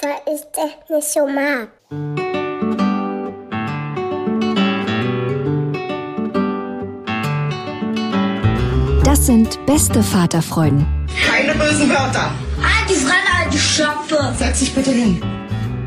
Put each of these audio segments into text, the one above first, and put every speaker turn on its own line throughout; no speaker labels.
Weil ich das nicht so mag.
Das sind beste Vaterfreuden.
Keine bösen Wörter.
Die Fremde, alte Schöpfe.
Setz dich bitte hin.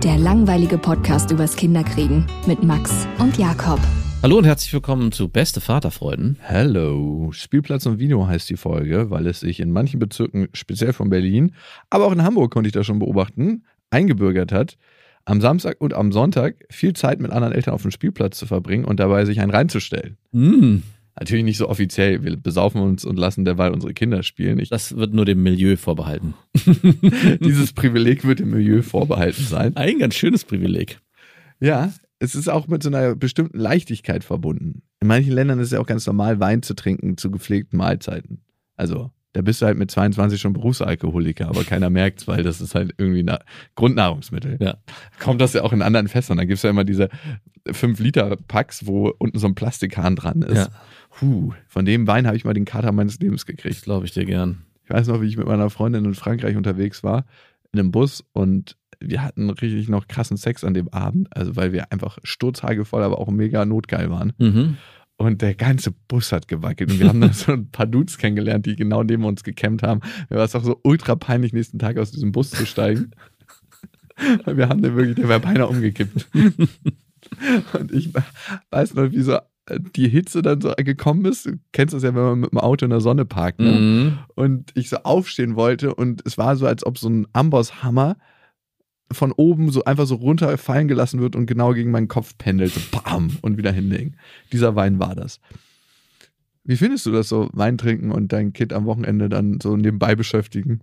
Der langweilige Podcast übers Kinderkriegen mit Max und Jakob.
Hallo und herzlich willkommen zu Beste Vaterfreuden.
Hello. Spielplatz und Vino heißt die Folge, weil es sich in manchen Bezirken, speziell von Berlin, aber auch in Hamburg konnte ich das schon beobachten, eingebürgert hat, am Samstag und am Sonntag viel Zeit mit anderen Eltern auf dem Spielplatz zu verbringen und dabei sich einen reinzustellen.
Mm.
Natürlich nicht so offiziell. Wir besaufen uns und lassen derweil unsere Kinder spielen. Ich
das wird nur dem Milieu vorbehalten.
Dieses Privileg wird dem Milieu vorbehalten sein.
Ein ganz schönes Privileg.
Ja, es ist auch mit so einer bestimmten Leichtigkeit verbunden. In manchen Ländern ist es ja auch ganz normal, Wein zu trinken zu gepflegten Mahlzeiten. Also, da bist du halt mit 22 schon Berufsalkoholiker, aber keiner merkt es, weil das ist halt irgendwie ein Grundnahrungsmittel.
Ja.
Kommt das ja auch in anderen Fässern. Da gibt es ja immer diese 5-Liter-Packs, wo unten so ein Plastikhahn dran ist.
Ja.
Puh, von dem Wein habe ich mal den Kater meines Lebens gekriegt.
Glaube ich dir gern.
Ich weiß noch, wie ich mit meiner Freundin in Frankreich unterwegs war, in einem Bus und wir hatten richtig noch krassen Sex an dem Abend, also weil wir einfach sturzhagevoll, aber auch mega notgeil waren.
Mhm.
Und der ganze Bus hat gewackelt. Und wir haben dann so ein paar Dudes kennengelernt, die genau neben uns gecampt haben. Mir war es auch so ultra peinlich, nächsten Tag aus diesem Bus zu steigen. Wir haben den wirklich, der wäre beinahe umgekippt. Und ich weiß noch, wie so die Hitze dann so gekommen ist. Du kennst das ja, wenn man mit dem Auto in der Sonne parkt. Ne?
Mhm.
Und ich so aufstehen wollte und es war so, als ob so ein Ambosshammer von oben so einfach so runterfallen gelassen wird und genau gegen meinen Kopf pendelt. So bam und wieder hinlegen. Dieser Wein war das. Wie findest du das so, Wein trinken und dein Kind am Wochenende dann so nebenbei beschäftigen?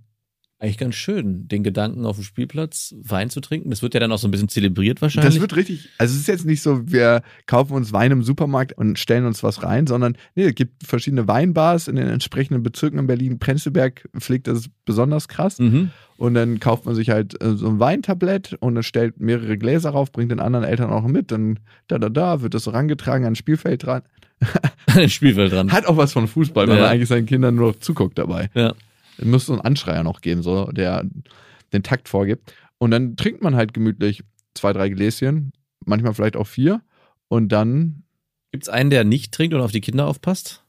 Eigentlich ganz schön, den Gedanken auf dem Spielplatz Wein zu trinken. Das wird ja dann auch so ein bisschen zelebriert wahrscheinlich.
Das wird richtig, also es ist jetzt nicht so, wir kaufen uns Wein im Supermarkt und stellen uns was rein, sondern nee, es gibt verschiedene Weinbars in den entsprechenden Bezirken in Berlin. Prenzlberg pflegt das besonders krass.
Mhm.
Und dann kauft man sich halt äh, so ein Weintablett und dann stellt mehrere Gläser rauf, bringt den anderen Eltern auch mit. Dann da, da, da, wird das so rangetragen ans Spielfeld dran.
Spielfeld dran.
Hat auch was von Fußball, weil
Ja.
man eigentlich seinen Kindern nur zuguckt dabei.
Ja.
Es muss so einen Anschreier noch geben, so, der den Takt vorgibt. Und dann trinkt man halt gemütlich zwei, drei Gläschen, manchmal vielleicht auch vier. Und dann,
Gibt es einen, der nicht trinkt und auf die Kinder aufpasst?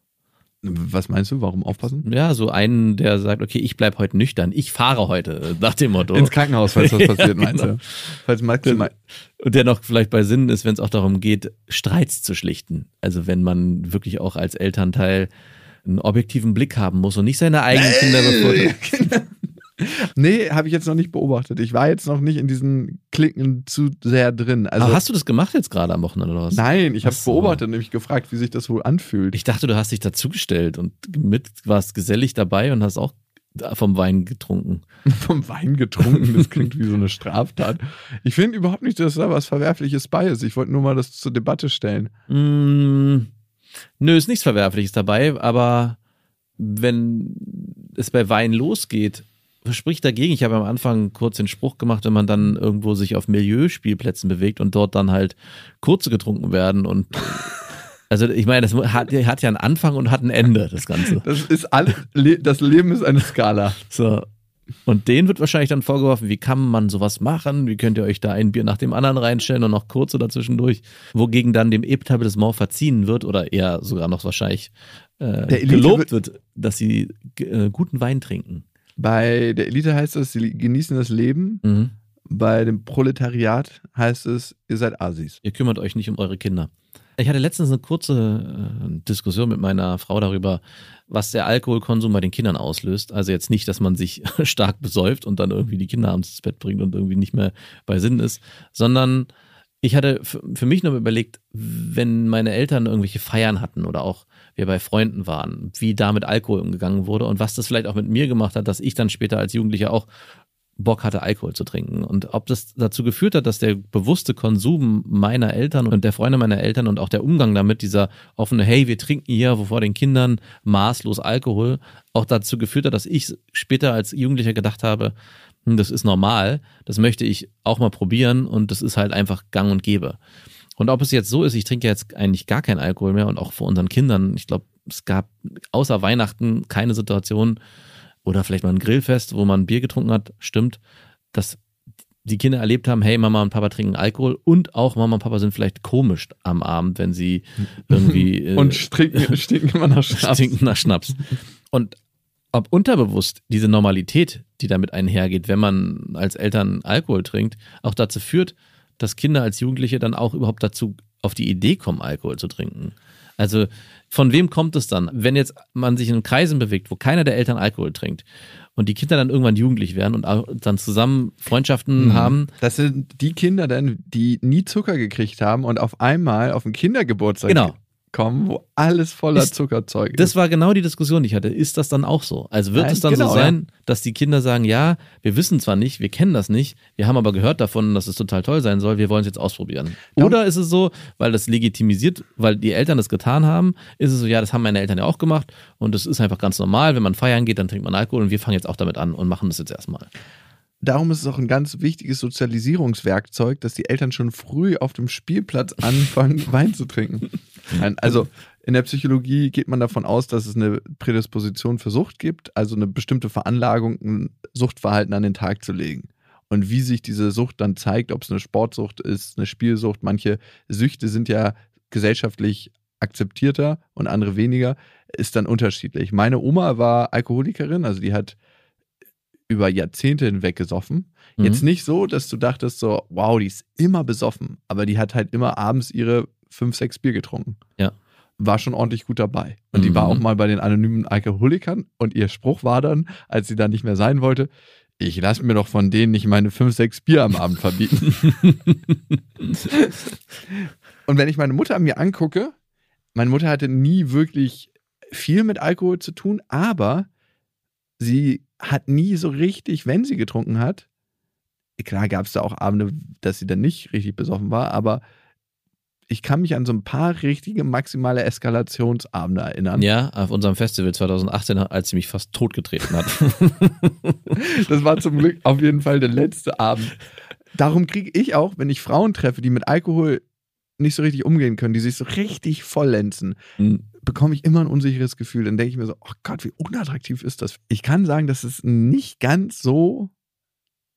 was meinst du, warum aufpassen?
Ja, so einen, der sagt, okay, ich bleib heute nüchtern, ich fahre heute, äh, nach dem Motto.
Ins Krankenhaus, falls was
Ja,
passiert, meinst
genau.
du? Falls maximal.
Und der noch vielleicht bei Sinnen ist, wenn es auch darum geht, Streits zu schlichten. Also wenn man wirklich auch als Elternteil einen objektiven Blick haben muss und nicht seine eigenen Kinder bevorteilt.
nee, habe ich jetzt noch nicht beobachtet. Ich war jetzt noch nicht in diesen Klicken zu sehr drin. Also,
Aber hast du das gemacht jetzt gerade am Wochenende oder was?
nein, ich habe
so.
beobachtet, nämlich gefragt, wie sich das wohl anfühlt.
Ich dachte, du hast dich dazugestellt und mit warst gesellig dabei und hast auch vom Wein getrunken.
vom Wein getrunken. Das klingt wie so eine Straftat. Ich finde überhaupt nicht, dass da was Verwerfliches bei ist. Ich wollte nur mal das zur Debatte stellen.
Mm, nö, ist nichts Verwerfliches dabei, aber wenn es bei Wein losgeht, spricht dagegen. Ich habe am Anfang kurz den Spruch gemacht, wenn man dann irgendwo sich auf Milieuspielplätzen bewegt und dort dann halt kurze getrunken werden und also ich meine, das hat, hat ja einen Anfang und hat ein Ende, das Ganze.
Das ist alles, Le das Leben ist eine Skala.
So. Und denen wird wahrscheinlich dann vorgeworfen, wie kann man sowas machen? Wie könnt ihr euch da ein Bier nach dem anderen reinstellen und noch kurze dazwischendurch? Wogegen dann dem Etablissement verziehen wird oder eher sogar noch wahrscheinlich äh, gelobt wird, dass sie äh, guten Wein trinken.
Bei der Elite heißt es, sie genießen das Leben.
Mhm.
Bei dem Proletariat heißt es, ihr seid Asis.
Ihr kümmert euch nicht um eure Kinder. Ich hatte letztens eine kurze äh, Diskussion mit meiner Frau darüber, was der Alkoholkonsum bei den Kindern auslöst. Also jetzt nicht, dass man sich stark besäuft und dann irgendwie die Kinder abends ins Bett bringt und irgendwie nicht mehr bei Sinn ist, sondern ich hatte für mich nur überlegt, wenn meine Eltern irgendwelche Feiern hatten oder auch wir bei Freunden waren, wie da mit Alkohol umgegangen wurde und was das vielleicht auch mit mir gemacht hat, dass ich dann später als Jugendlicher auch Bock hatte, Alkohol zu trinken. Und ob das dazu geführt hat, dass der bewusste Konsum meiner Eltern und der Freunde meiner Eltern und auch der Umgang damit, dieser offene, hey, wir trinken hier vor den Kindern maßlos Alkohol, auch dazu geführt hat, dass ich später als Jugendlicher gedacht habe, hm, das ist normal, das möchte ich auch mal probieren und das ist halt einfach gang und gäbe. Und ob es jetzt so ist, ich trinke jetzt eigentlich gar keinen Alkohol mehr und auch vor unseren Kindern, ich glaube, es gab außer Weihnachten keine Situation oder vielleicht mal ein Grillfest, wo man Bier getrunken hat, stimmt, dass die Kinder erlebt haben, hey, Mama und Papa trinken Alkohol und auch Mama und Papa sind vielleicht komisch am Abend, wenn sie irgendwie äh,
Und stinken, stinken immer nach Schnaps.
stinken nach Schnaps. Und ob unterbewusst diese Normalität, die damit einhergeht, wenn man als Eltern Alkohol trinkt, auch dazu führt, dass Kinder als Jugendliche dann auch überhaupt dazu auf die Idee kommen, Alkohol zu trinken. Also von wem kommt es dann, wenn jetzt man sich in Kreisen bewegt, wo keiner der Eltern Alkohol trinkt und die Kinder dann irgendwann jugendlich werden und dann zusammen Freundschaften
Mhm.
haben,
Das sind die Kinder dann, die nie Zucker gekriegt haben und auf einmal auf den Kindergeburtstag
Genau.
Kommen, wo alles voller
Ist-
Zuckerzeug
Das
ist.
war genau die Diskussion, die ich hatte. Ist das dann auch so? Also wird
Nein,
es dann
genau,
so sein, dass die Kinder sagen, ja, wir wissen zwar nicht, wir kennen das nicht, wir haben aber gehört davon, dass es total toll sein soll, wir wollen es jetzt ausprobieren. Oder ist es so, weil das legitimisiert, weil die Eltern das getan haben, ist es so, ja, das haben meine Eltern ja auch gemacht und das ist einfach ganz normal, wenn man feiern geht, dann trinkt man Alkohol und wir fangen jetzt auch damit an und machen das jetzt erstmal.
Darum ist es auch ein ganz wichtiges Sozialisierungswerkzeug, dass die Eltern schon früh auf dem Spielplatz anfangen, Wein zu trinken. Nein, Also in der Psychologie geht man davon aus, dass es eine Prädisposition für Sucht gibt, also eine bestimmte Veranlagung, ein Suchtverhalten an den Tag zu legen. Und wie sich diese Sucht dann zeigt, ob es eine Sportsucht ist, eine Spielsucht, manche Süchte sind ja gesellschaftlich akzeptierter und andere weniger, ist dann unterschiedlich. Meine Oma war Alkoholikerin, also die hat über Jahrzehnte hinweg gesoffen.
Mhm.
Jetzt nicht so, dass du dachtest so, wow, die ist immer besoffen, aber die hat halt immer abends ihre fünf, sechs Bier getrunken.
Ja.
War schon ordentlich gut dabei. Und die
Mhm.
war auch mal bei den anonymen Alkoholikern und ihr Spruch war dann, als sie da nicht mehr sein wollte, ich lasse mir doch von denen nicht meine fünf, sechs Bier am Abend verbieten. und wenn ich meine Mutter mir angucke, meine Mutter hatte nie wirklich viel mit Alkohol zu tun, aber sie hat nie so richtig, wenn sie getrunken hat, klar gab es da auch Abende, dass sie dann nicht richtig besoffen war, aber ich kann mich an so ein paar richtige maximale Eskalationsabende erinnern.
Ja, auf unserem Festival 2018, als sie mich fast totgetreten hat.
Das war zum Glück auf jeden Fall der letzte Abend. Darum kriege ich auch, wenn ich Frauen treffe, die mit Alkohol nicht so richtig umgehen können, die sich so richtig vollenzen,
Mhm.
bekomme ich immer ein unsicheres Gefühl. Dann denke ich mir so, oh Gott, wie unattraktiv ist das? Ich kann sagen, dass es nicht ganz so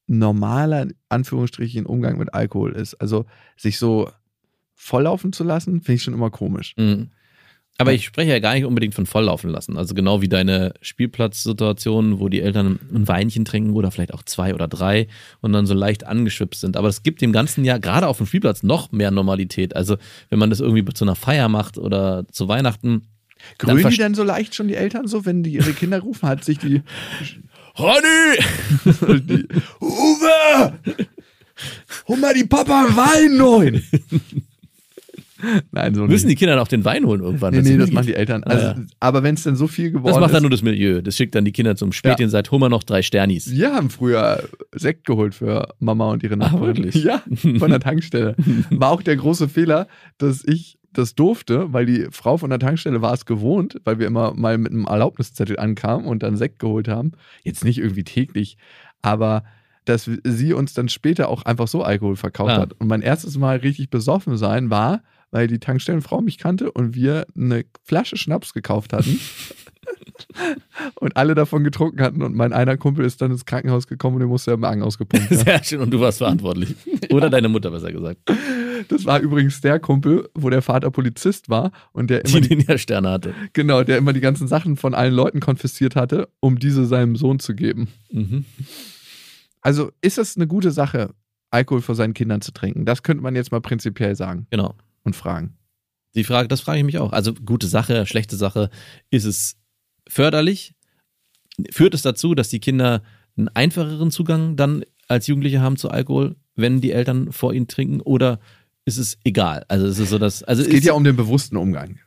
normaler, in Anführungsstrichen, Umgang mit Alkohol ist. Also sich so volllaufen zu lassen, finde ich schon immer komisch.
Mhm. Aber ich spreche ja gar nicht unbedingt von volllaufen lassen. Also genau wie deine Spielplatzsituation, wo die Eltern ein Weinchen trinken oder vielleicht auch zwei oder drei und dann so leicht angeschwipst sind. Aber es gibt dem ganzen Jahr gerade auf dem Spielplatz noch mehr Normalität. Also wenn man das irgendwie zu einer Feier macht oder zu Weihnachten.
Grünen die denn so leicht schon die Eltern so, wenn die ihre Kinder rufen, hat sich die,
Ronny!
die Uwe! Hol mal die Papa Wein neun! Nein, so
Müssen die
nicht.
Kinder dann auch den Wein holen irgendwann?
Nee, nee, das machen die Eltern. Also,
Ah, ja.
Aber wenn es dann so viel geworden
Das macht
ist.
dann nur das Milieu. Das schickt dann die Kinder zum Spätchen, sagt, hol mal noch drei Sternis.
Wir haben früher Sekt geholt für Mama und ihre Nachbarin.
wirklich?
Ja, von der Tankstelle. War auch der große Fehler, dass ich das durfte, weil die Frau von der Tankstelle war es gewohnt, weil wir immer mal mit einem Erlaubniszettel ankamen und dann Sekt geholt haben. Jetzt nicht irgendwie täglich, aber dass sie uns dann später auch einfach so Alkohol verkauft
Ah.
hat. Und mein erstes Mal richtig besoffen sein war, weil die Tankstellenfrau mich kannte und wir eine Flasche Schnaps gekauft hatten. und alle davon getrunken hatten und mein einer Kumpel ist dann ins Krankenhaus gekommen und der musste der Magen ausgepumpt werden.
Sehr schön. Und du warst verantwortlich. Oder deine Mutter, besser gesagt.
Das war übrigens der Kumpel, wo der Vater Polizist war und der immer
Die
die,
ja Sterne hatte.
genau, der immer die ganzen Sachen von allen Leuten konfisziert hatte, um diese seinem Sohn zu geben.
Mhm.
Also ist es eine gute Sache, Alkohol vor seinen Kindern zu trinken? Das könnte man jetzt mal prinzipiell sagen
Genau.
Und fragen.
Die Frage, das frage ich mich auch. Also gute Sache, schlechte Sache. Ist es förderlich? Führt es dazu, dass die Kinder einen einfacheren Zugang dann als Jugendliche haben zu Alkohol, wenn die Eltern vor ihnen trinken? Oder ist es egal? Also ist es so, dass also
Es geht
ist,
ja um den bewussten Umgang.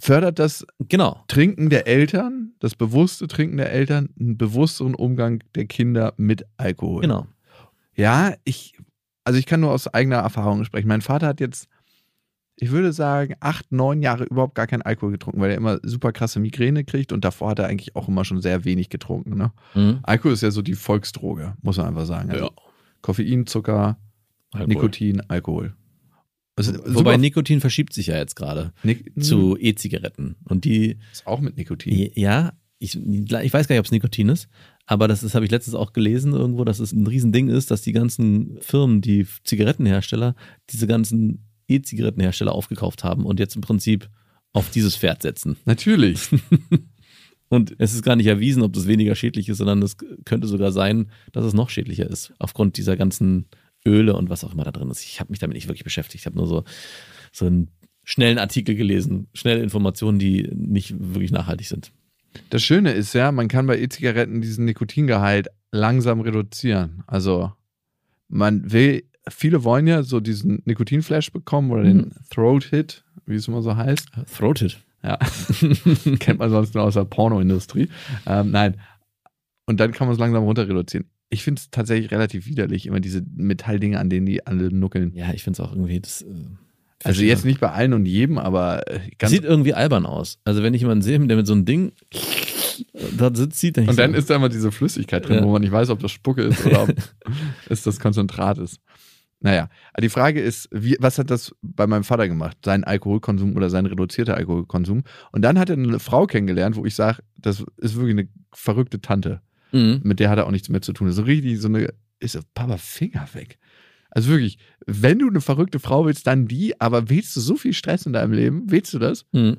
Fördert das
genau.
Trinken der Eltern, das bewusste Trinken der Eltern, einen bewussteren Umgang der Kinder mit Alkohol?
Genau.
Ja, ich, also ich kann nur aus eigener Erfahrung sprechen. Mein Vater hat jetzt, ich würde sagen, acht, neun Jahre überhaupt gar keinen Alkohol getrunken, weil er immer super krasse Migräne kriegt und davor hat er eigentlich auch immer schon sehr wenig getrunken. Ne?
Mhm.
Alkohol ist ja so die Volksdroge, muss man einfach sagen. Also
Ja.
Koffein, Zucker,
Alkohol.
Nikotin, Alkohol. Also,
Wobei Nikotin verschiebt sich ja jetzt gerade
Nik
zu E-Zigaretten. Und die,
ist auch mit Nikotin.
ja, ich, ich weiß gar nicht, ob es Nikotin ist, aber das ist, habe ich letztens auch gelesen irgendwo, dass es ein Riesending ist, dass die ganzen Firmen, die Zigarettenhersteller, diese ganzen E-Zigarettenhersteller aufgekauft haben und jetzt im Prinzip auf dieses Pferd setzen.
Natürlich.
Und es ist gar nicht erwiesen, ob das weniger schädlich ist, sondern es könnte sogar sein, dass es noch schädlicher ist, aufgrund dieser ganzen Öle und was auch immer da drin ist. Ich habe mich damit nicht wirklich beschäftigt. Ich habe nur so, so einen schnellen Artikel gelesen, schnelle Informationen, die nicht wirklich nachhaltig sind.
Das Schöne ist ja, man kann bei E-Zigaretten diesen Nikotingehalt langsam reduzieren. Also man will, viele wollen ja so diesen Nikotinflash bekommen oder den Throat-Hit, wie es immer so heißt.
Throated.
Ja, kennt man sonst nur aus der Pornoindustrie. Ähm, nein. Und dann kann man es langsam runter reduzieren. Ich finde es tatsächlich relativ widerlich, immer diese Metalldinger, an denen die alle nuckeln.
Ja, ich finde es auch irgendwie. Das, äh,
Also jetzt nicht bei allen und jedem, aber äh, ganz
Sieht irgendwie albern aus. Also wenn ich jemanden sehe, der mit so einem Ding da sitzt, sieht, dann
Und dann ist da immer diese Flüssigkeit drin,
Ja.
wo man nicht weiß, ob das Spucke ist oder ob es das Konzentrat ist. Naja, die Frage ist, wie, was hat das bei meinem Vater gemacht? Sein Alkoholkonsum oder sein reduzierter Alkoholkonsum? Und dann hat er eine Frau kennengelernt, wo ich sage, das ist wirklich eine verrückte Tante.
Mhm.
Mit der hat er auch nichts mehr zu tun. So richtig so eine, ist so, Papa, Finger weg. Also wirklich, wenn du eine verrückte Frau willst, dann die, aber willst du so viel Stress in deinem Leben? Willst du das?
Mhm.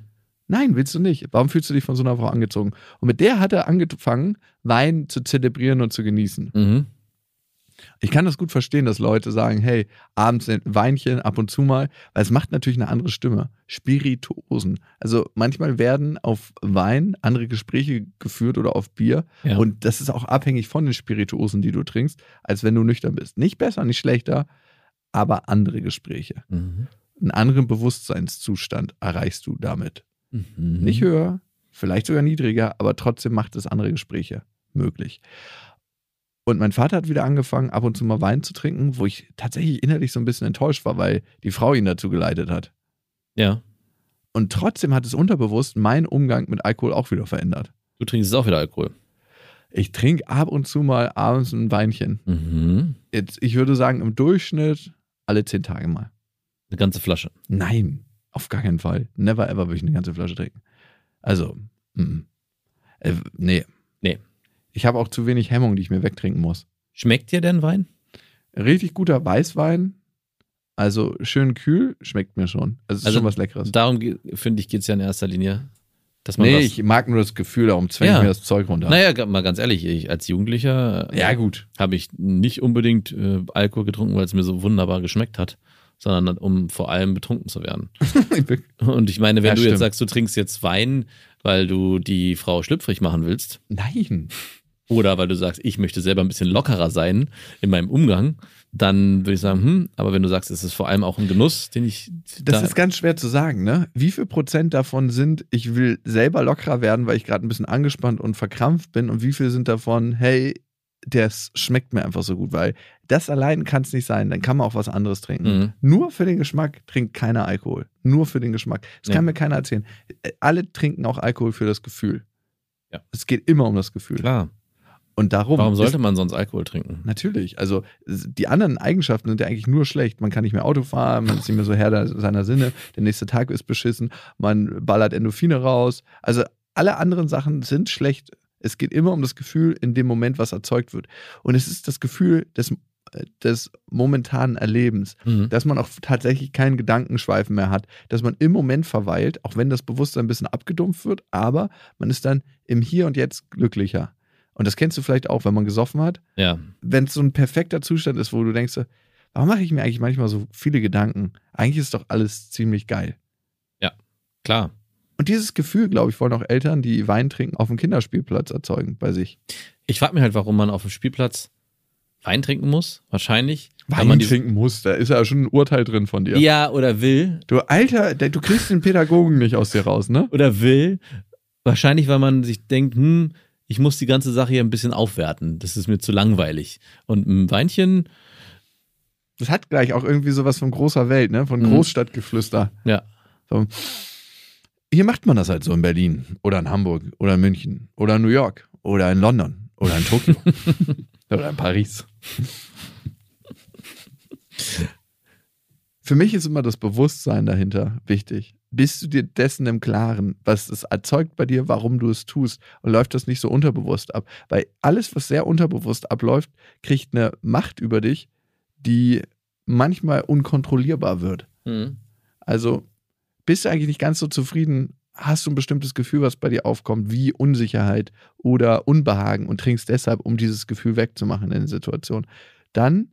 Nein, willst du nicht. Warum fühlst du dich von so einer Frau angezogen? Und mit der hat er angefangen, Wein zu zelebrieren und zu genießen.
Mhm.
Ich kann das gut verstehen, dass Leute sagen, hey, abends ein Weinchen, ab und zu mal, weil es macht natürlich eine andere Stimme. Spirituosen. Also manchmal werden auf Wein andere Gespräche geführt oder auf Bier.
Ja.
Und das ist auch abhängig von den Spirituosen, die du trinkst, als wenn du nüchtern bist. Nicht besser, nicht schlechter, aber andere Gespräche.
Mhm.
Einen anderen Bewusstseinszustand erreichst du damit.
Mhm.
Nicht höher, vielleicht sogar niedriger, aber trotzdem macht es andere Gespräche möglich. Und mein Vater hat wieder angefangen, ab und zu mal Wein zu trinken, wo ich tatsächlich innerlich so ein bisschen enttäuscht war, weil die Frau ihn dazu geleitet hat.
Ja.
Und trotzdem hat es unterbewusst meinen Umgang mit Alkohol auch wieder verändert.
Du trinkst jetzt auch wieder Alkohol.
Ich trinke ab und zu mal abends ein Weinchen.
Mhm.
Jetzt, ich würde sagen, im Durchschnitt alle zehn Tage mal.
Eine ganze Flasche.
Nein, auf gar keinen Fall. Never ever würde ich eine ganze Flasche trinken. Also, mm. äh, nee.
Nee.
Ich habe auch zu wenig Hemmung, die ich mir wegtrinken muss.
Schmeckt dir denn Wein?
Richtig guter Weißwein, also schön kühl, schmeckt mir schon. Also ist
Also
schon was Leckeres.
Darum, finde ich, geht es ja in erster Linie. Dass man
Nee,
was,
ich mag nur das Gefühl, darum zwänge
Ja.
ich mir das Zeug runter.
Naja, mal ganz ehrlich, ich, als Jugendlicher äh,
Ja, gut.
habe ich nicht unbedingt äh, Alkohol getrunken, weil es mir so wunderbar geschmeckt hat, sondern um vor allem betrunken zu werden. Und ich meine, wenn
Ja,
du jetzt
stimmt.
sagst, du trinkst jetzt Wein, weil du die Frau schlüpfrig machen willst,
Nein.
Oder weil du sagst, ich möchte selber ein bisschen lockerer sein in meinem Umgang, dann würde ich sagen, hm, aber wenn du sagst, es ist vor allem auch ein Genuss, den ich
Das
da,
ist ganz schwer zu sagen, ne? Wie viel Prozent davon sind, ich will selber lockerer werden, weil ich gerade ein bisschen angespannt und verkrampft bin und wie viel sind davon, hey, das schmeckt mir einfach so gut, weil das allein kann es nicht sein, dann kann man auch was anderes trinken.
Mhm.
Nur für den Geschmack trinkt keiner Alkohol. Nur für den Geschmack. Das
Ja.
kann mir keiner erzählen. Äh, Alle trinken auch Alkohol für das Gefühl.
Ja.
Es geht immer um das Gefühl.
klar.
Und darum.
Warum sollte man sonst Alkohol trinken?
Natürlich. Also die anderen Eigenschaften sind ja eigentlich nur schlecht. Man kann nicht mehr Auto fahren, man ist nicht mehr so Herr seiner Sinne, der nächste Tag ist beschissen, man ballert Endorphine raus. Also alle anderen Sachen sind schlecht. Es geht immer um das Gefühl in dem Moment, was erzeugt wird. Und es ist das Gefühl des äh, des momentanen Erlebens,
Mhm.
dass man auch tatsächlich keinen Gedankenschweifen mehr hat, dass man im Moment verweilt, auch wenn das Bewusstsein ein bisschen abgedumpft wird, aber man ist dann im Hier und Jetzt glücklicher. Und das kennst du vielleicht auch, wenn man gesoffen hat,
Ja.
wenn es so ein perfekter Zustand ist, wo du denkst, warum mache ich mir eigentlich manchmal so viele Gedanken? Eigentlich ist doch alles ziemlich geil.
Klar.
Und dieses Gefühl, glaube ich, wollen auch Eltern, die Wein trinken, auf dem Kinderspielplatz erzeugen bei sich.
Ich frage mich halt, warum man auf dem Spielplatz Wein trinken muss. Wahrscheinlich. weil
Wein trinken muss, da ist ja schon ein Urteil drin von dir.
Ja, oder will.
Du Alter, du kriegst den Pädagogen nicht aus dir raus, ne?
Oder will. Wahrscheinlich, weil man sich denkt, hm, ich muss die ganze Sache hier ein bisschen aufwerten. Das ist mir zu langweilig. Und ein Weinchen,
Das hat gleich auch irgendwie sowas von großer Welt, ne? Von
Mhm.
Großstadtgeflüster.
ja.
So. Hier macht man das halt so in Berlin oder in Hamburg oder in München oder in New York oder in London oder in Tokio oder in Paris. Für mich ist immer das Bewusstsein dahinter wichtig. Bist du dir dessen im Klaren, was es erzeugt bei dir, warum du es tust und läuft das nicht so unterbewusst ab? Weil alles, was sehr unterbewusst abläuft, kriegt eine Macht über dich, die manchmal unkontrollierbar wird.
Mhm.
Also bist du eigentlich nicht ganz so zufrieden? Hast du ein bestimmtes Gefühl, was bei dir aufkommt, wie Unsicherheit oder Unbehagen und trinkst deshalb, um dieses Gefühl wegzumachen in der Situation? Dann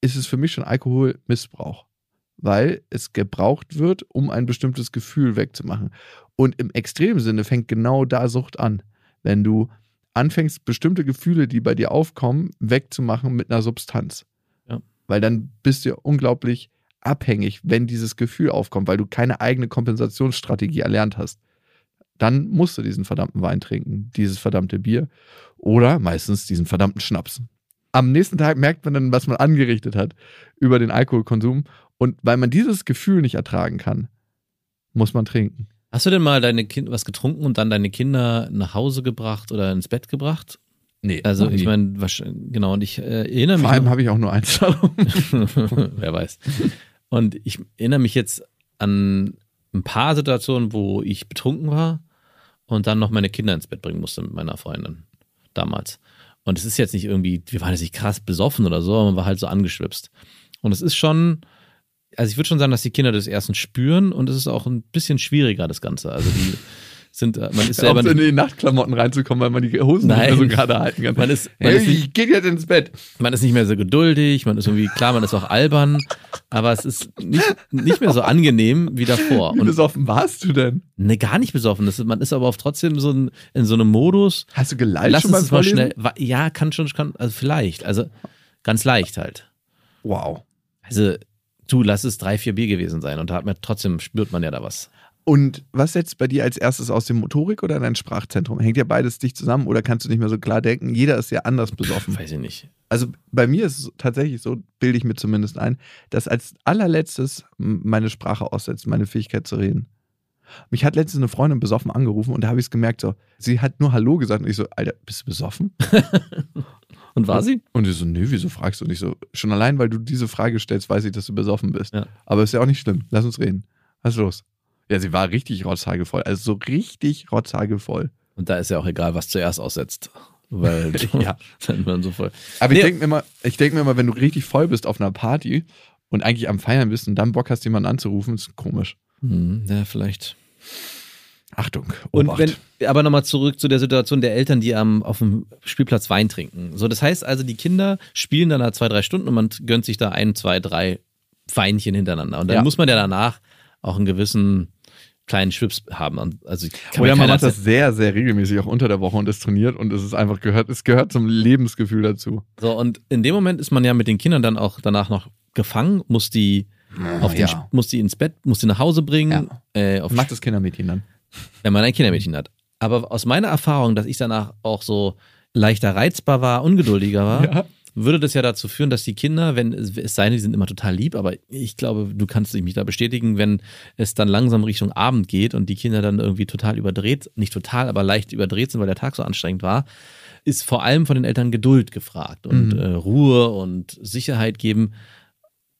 ist es für mich schon Alkoholmissbrauch, weil es gebraucht wird, um ein bestimmtes Gefühl wegzumachen. Und im extremen Sinne fängt genau da Sucht an, wenn du anfängst, bestimmte Gefühle, die bei dir aufkommen, wegzumachen mit einer Substanz.
Ja.
Weil dann bist du unglaublich abhängig, wenn dieses Gefühl aufkommt, weil du keine eigene Kompensationsstrategie erlernt hast. Dann musst du diesen verdammten Wein trinken, dieses verdammte Bier oder meistens diesen verdammten Schnaps. Am nächsten Tag merkt man dann, was man angerichtet hat über den Alkoholkonsum. Und weil man dieses Gefühl nicht ertragen kann, muss man trinken.
Hast du denn mal deine Kind was getrunken und dann deine Kinder nach Hause gebracht oder ins Bett gebracht?
Nee,
Also ich meine, genau, und ich äh, erinnere mich.
vor allem habe ich auch nur eins.
Wer weiß. Und ich erinnere mich jetzt an ein paar Situationen, wo ich betrunken war und dann noch meine Kinder ins Bett bringen musste mit meiner Freundin damals. Und es ist jetzt nicht irgendwie, wir waren jetzt nicht krass besoffen oder so, aber man war halt so angeschwipst. Und es ist schon, also ich würde schon sagen, dass die Kinder das erstens spüren und es ist auch ein bisschen schwieriger, das Ganze. Also die sind, äh, man ist selber
so in
nicht,
die Nachtklamotten reinzukommen, weil man die Hosen
Nein.
nicht mehr so gerade halten kann.
man ist, man
Hey,
ist nicht,
ich geh jetzt ins Bett.
man ist nicht mehr so geduldig, man ist irgendwie, klar, man ist auch albern, aber es ist nicht, nicht mehr so angenehm wie davor.
Wie
Und
besoffen warst du denn?
ne, gar nicht besoffen. Das ist, man ist aber auch trotzdem so ein, in so einem Modus.
Hast du geleitet
Lass uns mal schnell. Ja, kann schon, kann, also vielleicht. Also ganz leicht halt.
Wow.
Also, du, lass es drei, vier Bier gewesen sein und da hat man trotzdem spürt man ja da was.
Und was setzt bei dir als erstes aus dem Motorik oder dein Sprachzentrum? Hängt ja beides dicht zusammen oder kannst du nicht mehr so klar denken? Jeder ist ja anders besoffen.
Weiß ich nicht.
Also bei mir ist es tatsächlich so, bilde ich mir zumindest ein, dass als allerletztes meine Sprache aussetzt, meine Fähigkeit zu reden. Mich hat letztens eine Freundin besoffen angerufen und da habe ich es gemerkt, so, sie hat nur Hallo gesagt und ich so, Alter, bist du besoffen?
Und war sie?
Und ich so, nö, wieso fragst du nicht so? Schon allein, weil du diese Frage stellst, weiß ich, dass du besoffen bist.
Ja.
Aber ist ja auch nicht schlimm. Lass uns reden. Was ist los? Ja, sie war richtig rotzhagevoll. Also so richtig rotzhagevoll.
Und da ist ja auch egal, was zuerst aussetzt. Weil
Ja.
dann man so voll.
Aber
Nee.
ich denke mir immer, ich denke mir immer, wenn du richtig voll bist auf einer Party und eigentlich am Feiern bist und dann Bock hast, jemanden anzurufen, ist komisch.
Hm, ja, vielleicht.
Achtung.
Und
Obacht.
wenn, aber nochmal zurück zu der Situation der Eltern, die am, auf dem Spielplatz Wein trinken. So, das heißt also, die Kinder spielen dann da zwei, drei Stunden und man gönnt sich da ein, zwei, drei Weinchen hintereinander. Und dann
Ja.
muss man ja danach auch einen gewissen kleinen Schwips haben. Und Also
Oder man macht das sehr, sehr regelmäßig auch unter der Woche und ist trainiert und es ist einfach gehört, es gehört zum Lebensgefühl dazu.
So, und in dem Moment ist man ja mit den Kindern dann auch danach noch gefangen, muss die auf den,
ja.
muss die ins Bett, muss die nach Hause bringen, äh, auf
Macht das Kindermädchen dann.
Wenn man ein Kindermädchen hat. Aber aus meiner Erfahrung, dass ich danach auch so leichter reizbar war, ungeduldiger war,
Ja.
würde das ja dazu führen, dass die Kinder, wenn es sei denn, die sind immer total lieb, aber ich glaube, du kannst dich mich da bestätigen, wenn es dann langsam Richtung Abend geht und die Kinder dann irgendwie total überdreht, nicht total, aber leicht überdreht sind, weil der Tag so anstrengend war, ist vor allem von den Eltern Geduld gefragt und
Mhm.
äh, Ruhe und Sicherheit geben.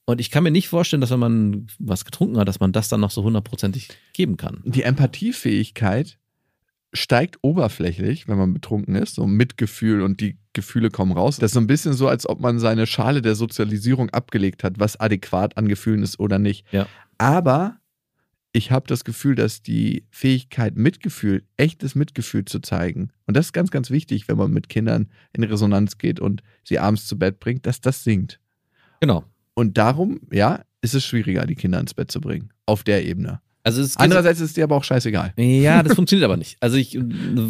Und ich kann mir nicht vorstellen, dass wenn man was getrunken hat, dass man das dann noch so hundertprozentig geben kann.
Die Empathiefähigkeit steigt oberflächlich, wenn man betrunken ist, so Mitgefühl und die Gefühle kommen raus. Das ist so ein bisschen so, als ob man seine Schale der Sozialisierung abgelegt hat, was adäquat an Gefühlen ist oder nicht.
Ja.
Aber ich habe das Gefühl, dass die Fähigkeit, Mitgefühl, echtes Mitgefühl zu zeigen, und das ist ganz, ganz wichtig, wenn man mit Kindern in Resonanz geht und sie abends zu Bett bringt, dass das sinkt.
Genau.
Und darum, ja, ist es schwieriger, die Kinder ins Bett zu bringen. Auf der Ebene.
Also es
Andererseits ist es dir aber auch scheißegal.
Ja, das funktioniert aber nicht. Also ich äh,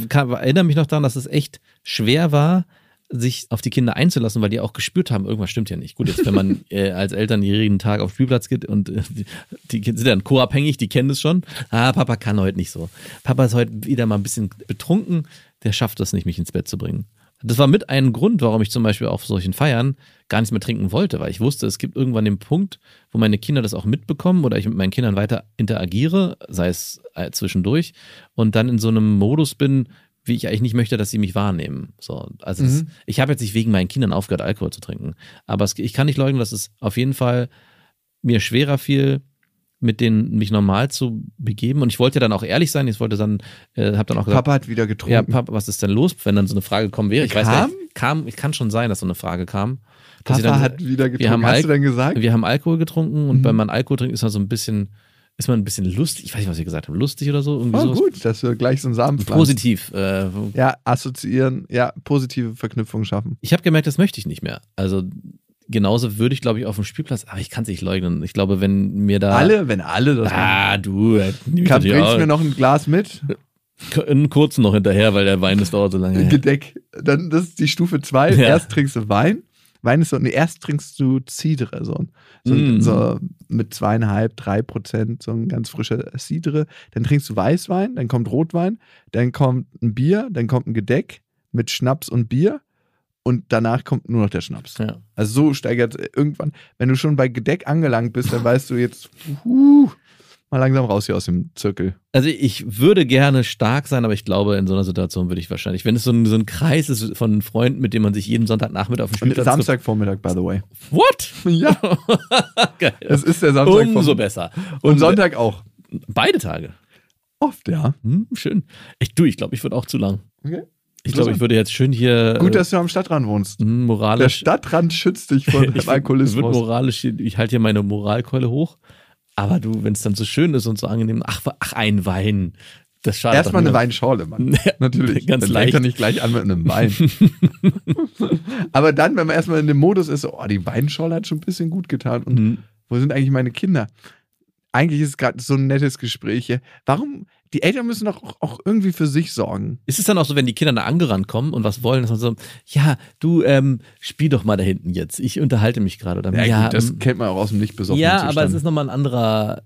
kann, erinnere mich noch daran, dass es echt schwer war, sich auf die Kinder einzulassen, weil die auch gespürt haben, irgendwas stimmt ja nicht. Gut, jetzt wenn man äh, als Eltern jeden Tag auf den Spielplatz geht und äh, die, Kinder sind dann co-abhängig, die kennen das schon. Ah, Papa kann heute nicht so. Papa ist heute wieder mal ein bisschen betrunken, der schafft das nicht, mich ins Bett zu bringen. Das war mit ein Grund, warum ich zum Beispiel auf solchen Feiern gar nichts mehr trinken wollte, weil ich wusste, es gibt irgendwann den Punkt, wo meine Kinder das auch mitbekommen oder ich mit meinen Kindern weiter interagiere, sei es äh, zwischendurch, und dann in so einem Modus bin, wie ich eigentlich nicht möchte, dass sie mich wahrnehmen. So, also
Mhm.
es, ich habe jetzt nicht wegen meinen Kindern aufgehört, Alkohol zu trinken, aber es, ich kann nicht leugnen, dass es auf jeden Fall mir schwerer fiel, mit denen mich normal zu begeben. Und ich wollte dann auch ehrlich sein. Ich wollte dann, äh, habe dann auch gesagt,
Papa hat wieder getrunken.
ja, Papa, was ist denn los, wenn dann so eine Frage kommen wäre? Ich weiß
Kam?
nicht. Kam, ich kann schon sein, dass so eine Frage kam. Ich
Papa
dann-
hat wieder getrunken.
haben
Hast du denn gesagt?
Wir haben Alkohol getrunken und
Mhm.
wenn man Alkohol trinkt, ist man so ein bisschen, ist man ein bisschen lustig. Ich weiß nicht, was wir gesagt haben. Lustig oder so? Irgendwie
Oh,
sowas.
gut, dass du gleich so einen Samen pflanzt.
Positiv. Äh,
Ja, assoziieren, ja, positive Verknüpfungen schaffen.
ich habe gemerkt, das möchte ich nicht mehr. Also genauso würde ich, glaube ich, auf dem Spielplatz, aber ich kann es nicht leugnen. Ich glaube, wenn mir da.
Alle, wenn alle das.
Ah, du, äh,
Kann, bringst
auch.
mir noch ein Glas mit?
einen kurzen noch hinterher, weil der Wein, das dauert so lange.
Gedeck. Dann, das ist die Stufe 2.
Ja.
Erst trinkst du Wein. Wein ist so, nee, erst trinkst du Cidre, so, ein- so,
Mm.
so mit zweieinhalb, drei Prozent, so ein ganz frischer Cidre. Dann trinkst du Weißwein, dann kommt Rotwein, dann kommt ein Bier, dann kommt ein Gedeck mit Schnaps und Bier und danach kommt nur noch der Schnaps.
Ja.
Also so steigert irgendwann, wenn du schon bei Gedeck angelangt bist, dann weißt du jetzt, uh, mal langsam raus hier aus dem Zirkel.
Also ich würde gerne stark sein, aber ich glaube, in so einer Situation würde ich wahrscheinlich, wenn es so ein, so ein Kreis ist von Freunden, mit denen man sich jeden Sonntagnachmittag auf dem Spielplatz
Samstagvormittag, by the way.
What?
Ja,
Geil.
es ist der Samstag.
Umso besser.
Und Sonntag auch.
Beide Tage.
Oft, ja.
Hm, schön. Ich, du, ich glaube, ich würde auch zu lang.
Okay.
Ich glaube, ich würde jetzt schön hier
Gut,
äh,
dass du am Stadtrand wohnst.
hm,
Der
moralisch.
Stadtrand schützt dich vor
ich
Alkoholismus.
würd moralisch, ich halte hier meine Moralkeule hoch. Aber du, wenn es dann so schön ist und so angenehm, ach, ach ein Wein. Das schadet
Erstmal eine. Weinschorle, Mann.
Ja,
Natürlich.
ganz
Dann
leicht.
fängt er nicht gleich an mit einem Wein. Aber dann, wenn man erstmal in dem Modus ist, so, oh, die Weinschorle hat schon ein bisschen gut getan. Und
Mhm.
wo sind eigentlich meine Kinder? Eigentlich ist es gerade so ein nettes Gespräch hier. Warum? Die Eltern müssen doch auch, auch irgendwie für sich sorgen.
Ist es dann auch so, wenn die Kinder da angerannt kommen und was wollen, dass man so, ja, du, ähm, spiel doch mal da hinten jetzt. Ich unterhalte mich gerade. Oder,
Ja,
ja,
gut, das
ähm,
kennt man auch aus dem nicht besoffenen
ja
Zustand.
aber es ist nochmal ein anderer,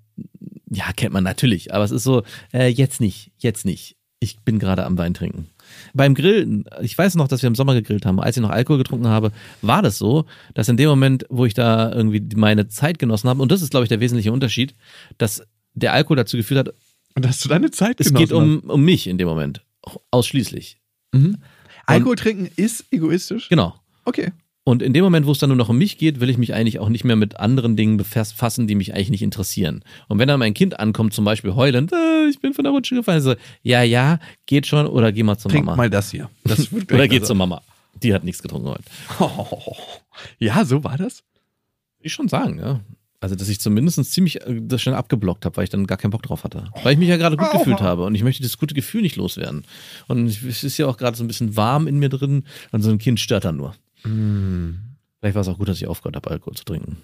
ja, kennt man natürlich, aber es ist so, äh, jetzt nicht, jetzt nicht. Ich bin gerade am Wein trinken. Beim Grillen, ich weiß noch, dass wir im Sommer gegrillt haben. Als ich noch Alkohol getrunken habe, war das so, dass in dem Moment, wo ich da irgendwie meine Zeit genossen habe, und das ist, glaube ich, der wesentliche Unterschied, dass der Alkohol dazu geführt hat,
Und dass du deine Zeit
es
genossen
geht um, um mich in dem Moment. Ausschließlich.
hast. Mhm. Alkohol trinken ist egoistisch?
Genau.
Okay.
Und in dem Moment, wo es dann nur noch um mich geht, will ich mich eigentlich auch nicht mehr mit anderen Dingen befassen, die mich eigentlich nicht interessieren. Und wenn dann mein Kind ankommt, zum Beispiel heulend, äh, ich bin von der Rutsche gefallen, so, ja, ja, geht schon oder geh mal zur
Trink
Mama.
mal das hier. Das
oder
besser.
zur Mama. Die hat nichts getrunken heute.
Oh, ja, so war das.
Ich schon sagen, ja. Also, dass ich zumindest ziemlich äh, das schnell abgeblockt habe, weil ich dann gar keinen Bock drauf hatte. Weil ich mich ja gerade gut gefühlt habe und ich möchte das gute Gefühl nicht loswerden. Und es ist ja auch gerade so ein bisschen warm in mir drin und so ein Kind stört dann nur. Vielleicht war es auch gut, dass ich aufgehört habe, Alkohol zu trinken.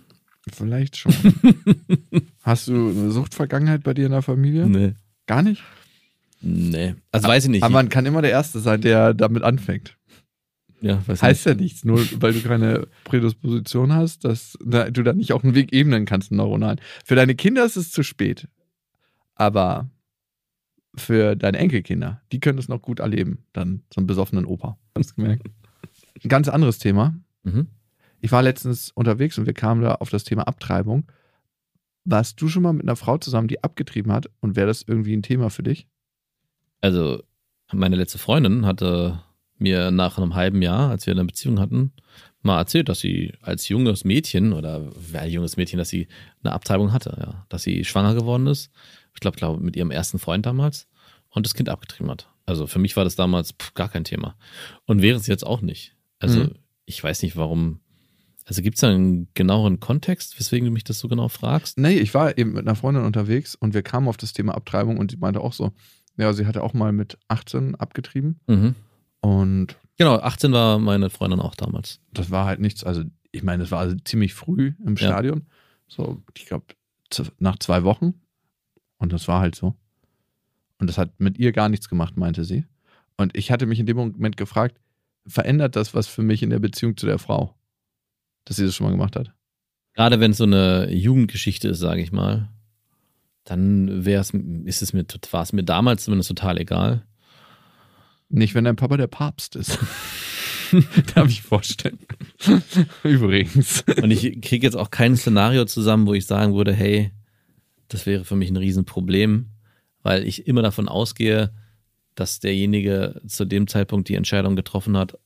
Vielleicht schon. Hast du eine Suchtvergangenheit bei dir in der Familie?
Nee.
Gar nicht?
Nee. Also weiß ich nicht.
Aber man kann immer der Erste sein, der damit anfängt.
Ja,
Heißt ja nichts, nur weil du keine Prädisposition hast, dass da- du da nicht auch einen Weg ebnen kannst, einen neuronalen. Für deine Kinder ist es zu spät. Aber für deine Enkelkinder, die können es noch gut erleben. Dann so einen besoffenen Opa. Hast du gemerkt? Ein ganz anderes Thema.
Mhm.
Ich war letztens unterwegs und wir kamen da auf das Thema Abtreibung. Warst du schon mal mit einer Frau zusammen, die abgetrieben hat? Und wäre das irgendwie ein Thema für dich?
Also, meine letzte Freundin hatte mir nach einem halben Jahr, als wir eine Beziehung hatten, mal erzählt, dass sie als junges Mädchen oder ja, junges Mädchen, dass sie eine Abtreibung hatte, ja. Dass sie schwanger geworden ist. Ich glaube, glaube mit ihrem ersten Freund damals und das Kind abgetrieben hat. Also für mich war das damals pff, gar kein Thema. Und wäre es jetzt auch nicht. Also
Mhm.
ich weiß nicht, warum. Also gibt es da einen genaueren Kontext, weswegen du mich das so genau fragst?
Nee, ich war eben mit einer Freundin unterwegs und wir kamen auf das Thema Abtreibung und sie meinte auch so, ja, sie hatte auch mal mit 18 abgetrieben
Mhm.
Und
Genau, 18 war meine Freundin auch damals.
das war halt nichts, also ich meine, es war also ziemlich früh im
Ja.
Stadion, so, ich glaube, nach zwei Wochen und das war halt so. Und das hat mit ihr gar nichts gemacht, meinte sie. Und ich hatte mich in dem Moment gefragt, verändert das was für mich in der Beziehung zu der Frau, dass sie das schon mal gemacht hat?
Gerade wenn es so eine Jugendgeschichte ist, sage ich mal, dann ist es mir, war es mir damals zumindest total egal.
Nicht, wenn dein Papa der Papst ist. Darf ich vorstellen. Übrigens.
Und ich kriege jetzt auch kein Szenario zusammen, wo ich sagen würde, hey, das wäre für mich ein Riesenproblem, weil ich immer davon ausgehe, dass derjenige zu dem Zeitpunkt die Entscheidung getroffen hat,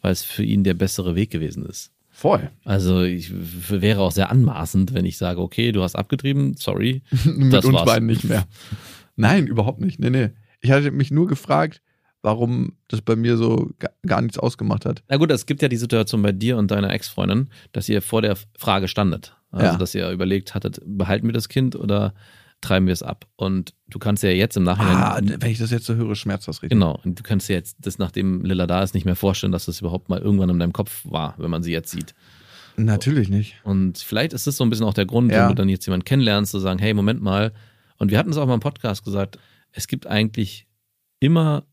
weil es für ihn der bessere Weg gewesen ist.
Voll.
Also ich wäre auch sehr anmaßend, wenn ich sage, okay, du hast abgetrieben, sorry.
Mit
Das
uns
war's.
beiden nicht mehr. Nein, überhaupt nicht. Nee, nee. Ich hatte mich nur gefragt, warum das bei mir so ga- gar nichts ausgemacht hat.
Na gut, es gibt ja die Situation bei dir und deiner Ex-Freundin, dass ihr vor der Frage standet. Also,
Ja.
dass ihr überlegt hattet, behalten wir das Kind oder treiben wir es ab? Und du kannst ja jetzt im Nachhinein.
Ah, wenn ich das jetzt so höre, schmerzt das richtig.
Genau. Und du kannst dir jetzt, das nachdem Lilla da ist, nicht mehr vorstellen, dass das überhaupt mal irgendwann in deinem Kopf war, wenn man sie jetzt sieht.
Natürlich nicht.
Und vielleicht ist das so ein bisschen auch der Grund,
Ja.
wenn du dann jetzt jemanden kennenlernst, zu sagen, hey, Moment mal. Und wir hatten es auch mal im Podcast gesagt, es gibt eigentlich immer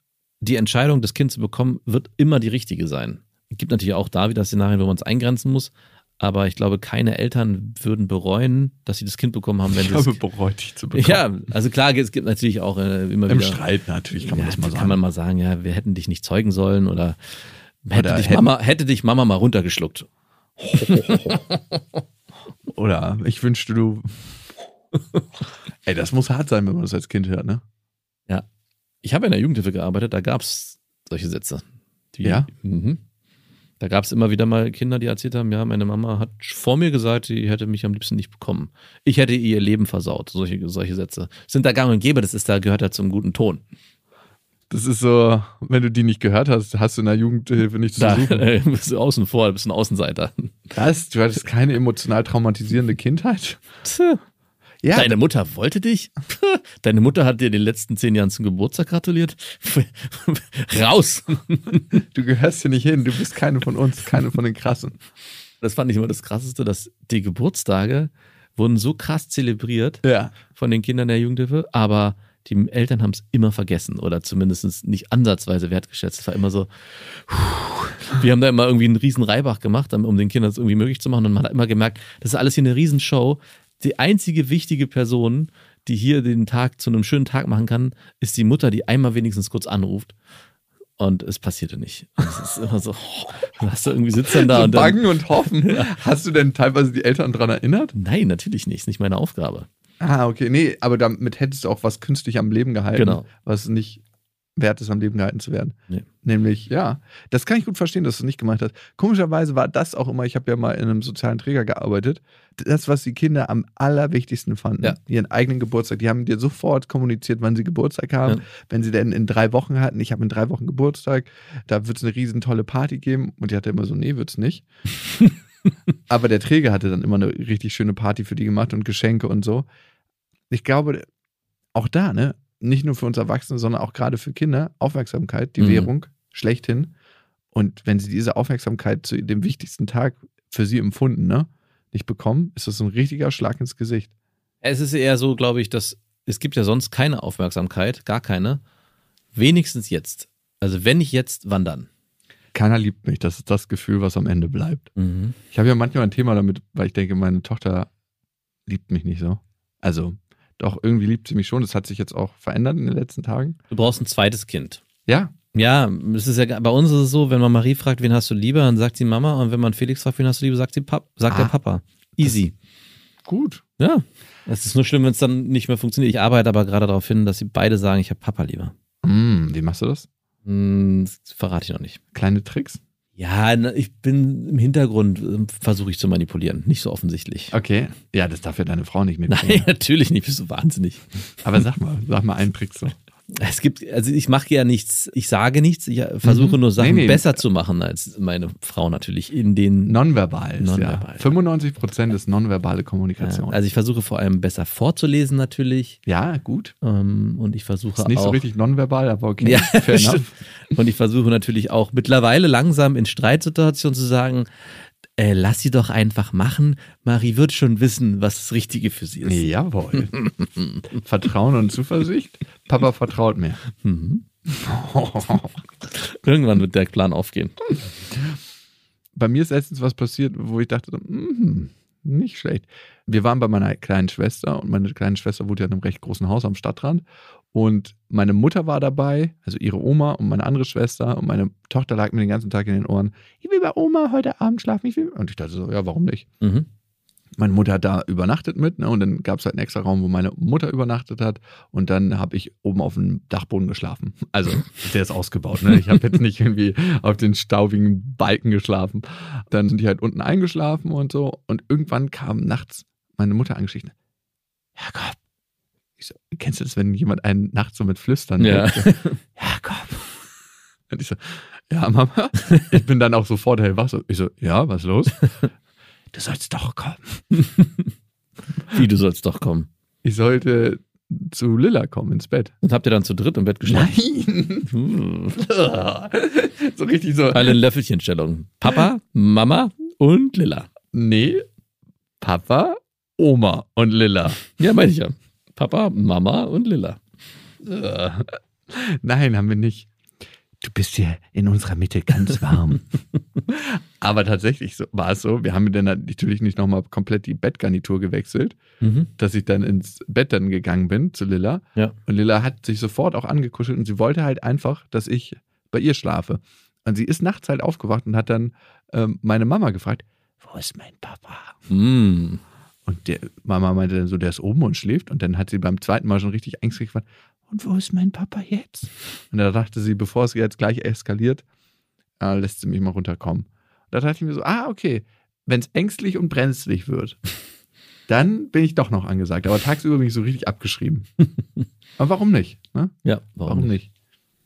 die Entscheidung, das Kind zu bekommen, wird immer die richtige sein. Es gibt natürlich auch da wieder Szenarien, wo man es eingrenzen muss. Aber ich glaube, keine Eltern würden bereuen, dass sie das Kind bekommen haben, wenn
Ich
sie es
habe bereut, dich zu bekommen.
Ja, also klar, es gibt natürlich auch äh, immer
Im
wieder.
Streit natürlich kann man
ja,
das mal sagen.
Kann man mal sagen, ja, wir hätten dich nicht zeugen sollen oder hätte,
Oder
dich,
hätten-
Mama, hätte dich Mama mal runtergeschluckt.
Oder ich wünschte, du. Ey, das muss hart sein, wenn man das als Kind hört, ne?
Ich habe in der Jugendhilfe gearbeitet, da gab es solche Sätze. Die,
Ja?
Mhm. Da gab es immer wieder mal Kinder, die erzählt haben, ja, meine Mama hat vor mir gesagt, sie hätte mich am liebsten nicht bekommen. Ich hätte ihr Leben versaut. Solche, solche Sätze. Sind da gang und gäbe, das ist da, gehört da zum guten Ton.
Das ist so, wenn du die nicht gehört hast, hast du in der Jugendhilfe nichts zu
Da
suchen.
äh, bist du außen vor, bist ein Außenseiter.
Was? Du hattest keine emotional traumatisierende Kindheit? Ja,
Deine Mutter wollte dich? Deine Mutter hat dir in den letzten zehn Jahren zum Geburtstag gratuliert? Raus!
du gehörst hier nicht hin. Du bist keine von uns, keine von den Krassen.
Das fand ich immer das Krasseste, dass die Geburtstage wurden so krass zelebriert
Ja.
von den Kindern der Jugendhilfe, aber die Eltern haben es immer vergessen oder zumindest nicht ansatzweise wertgeschätzt. Es war immer so, wir haben da immer irgendwie einen riesen Reibach gemacht, um den Kindern das irgendwie möglich zu machen und man hat immer gemerkt, das ist alles hier eine Riesenshow. Die einzige wichtige Person, die hier den Tag zu einem schönen Tag machen kann, ist die Mutter, die einmal wenigstens kurz anruft. Und es passierte nicht. Es ist immer so, du hast du irgendwie sitzt dann da
so
und dann,
bangen und hoffen. Hast du denn teilweise die Eltern dran erinnert?
Nein, natürlich nicht. Ist nicht meine Aufgabe.
Ah, okay. Nee, aber damit hättest du auch was künstlich am Leben gehalten,
Genau.
was nicht wert ist, am Leben gehalten zu werden.
Nee.
Nämlich, ja, das kann ich gut verstehen, dass du nicht gemacht hast. Komischerweise war das auch immer, ich habe ja mal in einem sozialen Träger gearbeitet, das, was die Kinder am allerwichtigsten fanden,
Ja.
ihren eigenen Geburtstag. Die haben dir sofort kommuniziert, wann sie Geburtstag haben.
Ja.
Wenn sie denn in drei Wochen hatten, ich habe in drei Wochen Geburtstag, da wird es eine riesen tolle Party geben. Und die hatte immer so, nee, wird's nicht. Aber der Träger hatte dann immer eine richtig schöne Party für die gemacht und Geschenke und so. Ich glaube, auch da, ne, nicht nur für uns Erwachsene, sondern auch gerade für Kinder, Aufmerksamkeit, die
Mhm.
Währung, schlechthin. Und wenn sie diese Aufmerksamkeit zu dem wichtigsten Tag für sie empfunden, ne, nicht bekommen, ist das ein richtiger Schlag ins Gesicht.
Es ist eher so, glaube ich, dass es gibt ja sonst keine Aufmerksamkeit, gar keine. Wenigstens jetzt. Also wenn nicht jetzt, wann dann?
Keiner liebt mich, das ist das Gefühl, was am Ende bleibt. Ich habe ja manchmal ein Thema damit, weil ich denke, meine Tochter liebt mich nicht so. Also, doch, irgendwie liebt sie mich schon. Das hat sich jetzt auch verändert in den letzten Tagen.
Du brauchst ein zweites Kind.
Ja,
Ja, es ist ja bei uns ist es so, wenn man Marie fragt, wen hast du lieber, dann sagt sie Mama und wenn man Felix fragt, wen hast du lieber, sagt sie Pap sagt
Ah.
der Papa. Easy.
gut.
Ja. Es ist nur schlimm, wenn es dann nicht mehr funktioniert. Ich arbeite aber gerade darauf hin, dass sie beide sagen, ich habe Papa lieber.
Hm, wie machst du das?
Hm, das verrate ich noch nicht.
Kleine Tricks?
Ja, ich bin im Hintergrund, ähm, versuche ich zu manipulieren. Nicht so offensichtlich.
Okay. Ja, das darf ja deine Frau nicht mit.
Nein, natürlich nicht. Bist du wahnsinnig.
Aber sag mal, sag mal einen Trick so.
Es gibt, also ich mache ja nichts, ich sage nichts, ich versuche nur Sachen
Nee, nee.
besser zu machen als meine Frau natürlich in den.
Nonverbal.
Nonverbal.
Ja. 95 Prozent ist nonverbale Kommunikation.
Also ich versuche vor allem besser vorzulesen natürlich.
ja, gut.
Ähm, und ich versuche
Ist nicht
auch.
so richtig nonverbal, aber okay.
Ja,
fair enough.
Und ich versuche natürlich auch mittlerweile langsam in Streitsituationen zu sagen, äh, lass sie doch einfach machen. Marie wird schon wissen, was das Richtige für sie ist.
Jawohl. Vertrauen und Zuversicht. Papa vertraut mir.
Mhm. Irgendwann wird der Plan aufgehen.
Bei mir ist letztens was passiert, wo ich dachte, mhm, nicht schlecht. Wir waren bei meiner kleinen Schwester und meine kleine Schwester wohnt ja in einem recht großen Haus am Stadtrand. Und meine Mutter war dabei, also ihre Oma und meine andere Schwester und meine Tochter lag mir den ganzen Tag in den Ohren. Ich will bei Oma heute Abend schlafen. Ich will. Und ich dachte so, ja, warum nicht?
Mhm.
meine Mutter hat da übernachtet mit, ne? Und dann gab es halt einen extra Raum, wo meine Mutter übernachtet hat. Und dann habe ich oben auf dem Dachboden geschlafen. Also, der ist ausgebaut, ne? Ich habe jetzt nicht irgendwie auf den staubigen Balken geschlafen. Dann sind die halt unten eingeschlafen und so. Und irgendwann kam nachts meine Mutter angeschlichen. Jakob. Ich so, kennst du das, wenn jemand einen nachts so mit Flüstern
Ja.
So, Jakob. Und ich so, ja, Mama. Ich bin dann auch sofort hellwach. So, ich so, ja, was ist los? Du sollst doch kommen.
Wie, du sollst doch kommen.
Ich sollte zu Lilla kommen ins Bett.
Und habt ihr dann zu dritt im Bett geschlafen?
Nein.
Hm.
so richtig so.
Alle in Löffelchenstellung. Papa, Mama und Lilla.
Nee. Papa, Oma und Lilla.
Ja, meine ich ja. Papa, Mama und Lilla.
Nein, haben wir nicht. Du bist hier in unserer Mitte ganz warm. Aber tatsächlich so, war es so. Wir haben dann natürlich nicht nochmal komplett die Bettgarnitur gewechselt,
Mhm.
dass ich dann ins Bett dann gegangen bin zu Lilla.
Ja.
Und Lilla hat sich sofort auch angekuschelt und sie wollte halt einfach, dass ich bei ihr schlafe. Und sie ist nachts halt aufgewacht und hat dann ähm, meine Mama gefragt, wo ist mein Papa?
Mm.
Und der Mama meinte dann so, der ist oben und schläft. Und dann hat sie beim zweiten Mal schon richtig ängstlich gefragt, und wo ist mein Papa jetzt? Und da dachte sie, bevor es jetzt gleich eskaliert, äh, lässt sie mich mal runterkommen. Da dachte ich mir so, ah, okay, wenn es ängstlich und brenzlig wird, dann bin ich doch noch angesagt. Aber tagsüber bin ich so richtig abgeschrieben. Aber warum nicht? Ne?
Ja, warum,
Warum
nicht?
nicht?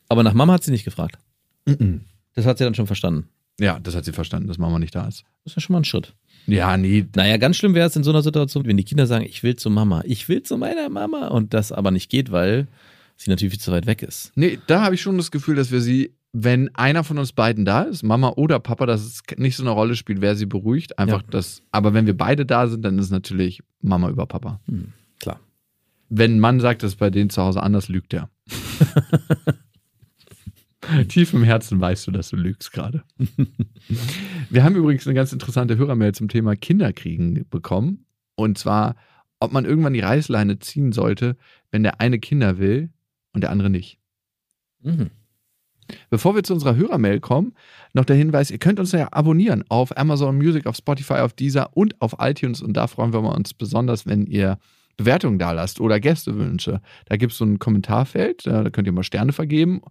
Aber nach Mama hat sie nicht gefragt.
Mhm.
Das hat sie dann schon verstanden.
Ja, das hat sie verstanden, dass Mama nicht da ist.
Das ist ja schon mal ein Schritt.
Ja, nee.
Naja, ganz schlimm wäre es in so einer Situation, wenn die Kinder sagen, ich will zu Mama, ich will zu meiner Mama und das aber nicht geht, weil sie natürlich viel zu weit weg ist.
Nee, da habe ich schon das Gefühl, dass wir sie, wenn einer von uns beiden da ist, Mama oder Papa, dass es nicht so eine Rolle spielt, wer sie beruhigt. Einfach
Ja.
das. Aber wenn wir beide da sind, dann ist es natürlich Mama über Papa.
Hm, klar.
Wenn ein Mann sagt, das ist bei denen zu Hause anders, lügt er. Tief im Herzen weißt du, dass du lügst gerade. Wir haben übrigens eine ganz interessante Hörermail zum Thema Kinderkriegen bekommen. Und zwar, ob man irgendwann die Reißleine ziehen sollte, wenn der eine Kinder will und der andere nicht.
Mhm.
Bevor wir zu unserer Hörermail kommen, noch der Hinweis, ihr könnt uns ja abonnieren auf Amazon Music, auf Spotify, auf Deezer und auf iTunes. Und da freuen wir uns besonders, wenn ihr Bewertungen da lasst oder Gästewünsche. Da gibt es so ein Kommentarfeld, da könnt ihr mal Sterne vergeben.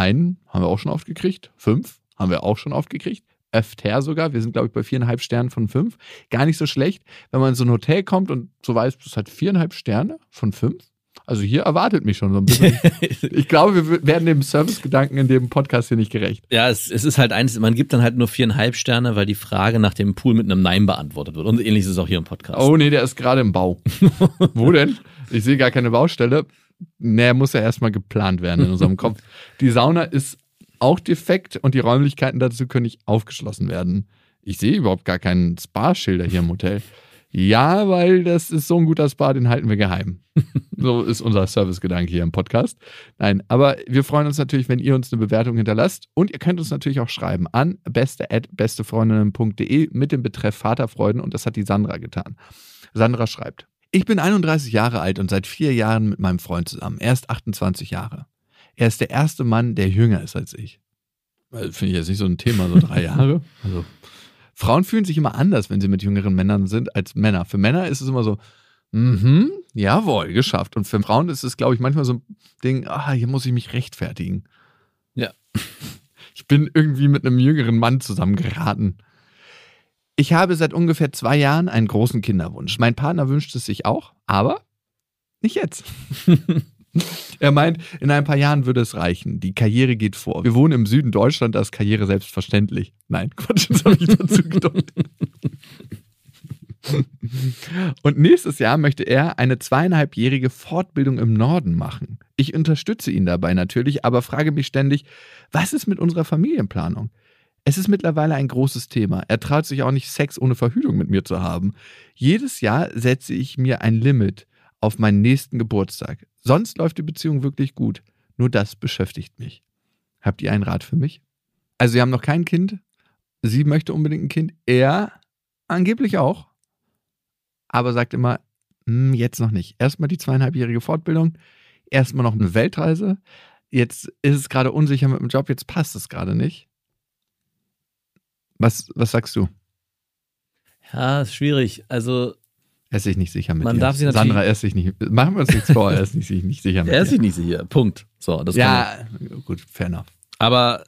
Einen haben wir auch schon oft gekriegt. Fünf haben wir auch schon oft gekriegt. Öfter sogar. Wir sind, glaube ich, bei viereinhalb Sternen von fünf. Gar nicht so schlecht, wenn man in so ein Hotel kommt und so weiß, das hat viereinhalb Sterne von fünf. Also hier erwartet mich schon so ein bisschen. ich glaube, wir werden dem Servicegedanken in dem Podcast hier nicht gerecht.
Ja, es, es ist halt eins, man gibt dann halt nur viereinhalb Sterne, weil die Frage nach dem Pool mit einem Nein beantwortet wird. Und ähnlich ist es auch hier im Podcast.
Oh nee, der ist gerade im Bau. Wo denn? Ich sehe gar keine Baustelle. Nee, muss ja erstmal geplant werden in unserem Kopf. Die Sauna ist auch defekt und die Räumlichkeiten dazu können nicht aufgeschlossen werden. Ich sehe überhaupt gar keinen Spa-Schilder hier im Hotel. Ja, weil das ist so ein guter Spa, den halten wir geheim. So ist unser Servicegedanke hier im Podcast. Nein, aber wir freuen uns natürlich, wenn ihr uns eine Bewertung hinterlasst. Und ihr könnt uns natürlich auch schreiben an beste.bestefreundinnen.de mit dem Betreff Vaterfreuden. Und das hat die Sandra getan. Sandra schreibt, ich bin 31 Jahre alt und seit vier Jahren mit meinem Freund zusammen. Er ist 28 Jahre. Er ist der erste Mann, der jünger ist als ich. Also Finde ich jetzt nicht so ein Thema, so drei Jahre. Also, Frauen fühlen sich immer anders, wenn sie mit jüngeren Männern sind, als Männer. Für Männer ist es immer so, mhm, jawohl, geschafft. Und für Frauen ist es, glaube ich, manchmal so ein Ding, ah, hier muss ich mich rechtfertigen.
Ja.
Ich bin irgendwie mit einem jüngeren Mann zusammengeraten. Ich habe seit ungefähr zwei Jahren einen großen Kinderwunsch. Mein Partner wünscht es sich auch, aber nicht jetzt. Er meint, in ein paar Jahren würde es reichen. Die Karriere geht vor. Wir wohnen im Süden Deutschland, da ist Karriere selbstverständlich. Nein, Quatsch, das habe ich dazu gedeutet. Und nächstes Jahr möchte er eine zweieinhalbjährige Fortbildung im Norden machen. Ich unterstütze ihn dabei natürlich, aber frage mich ständig, was ist mit unserer Familienplanung? Es ist mittlerweile ein großes Thema. Er traut sich auch nicht, Sex ohne Verhütung mit mir zu haben. Jedes Jahr setze ich mir ein Limit auf meinen nächsten Geburtstag. Sonst läuft die Beziehung wirklich gut. Nur das beschäftigt mich. Habt ihr einen Rat für mich? Also, Sie haben noch kein Kind. Sie möchte unbedingt ein Kind. Er angeblich auch. Aber sagt immer, "Hm, jetzt noch nicht. Erstmal die zweieinhalbjährige Fortbildung. Erstmal noch eine Weltreise. Jetzt ist es gerade unsicher mit dem Job. Jetzt passt es gerade nicht. Was, was sagst du?
Ja, ist schwierig. Also,
Er ist sich nicht sicher mit
Man
dir.
darf natürlich-
Sandra, er ist sich nicht. Machen wir uns nichts vor, er ist nicht, sich nicht sicher mit
er ist sich nicht sicher. Punkt. So, das
ja, gut, fair enough.
Aber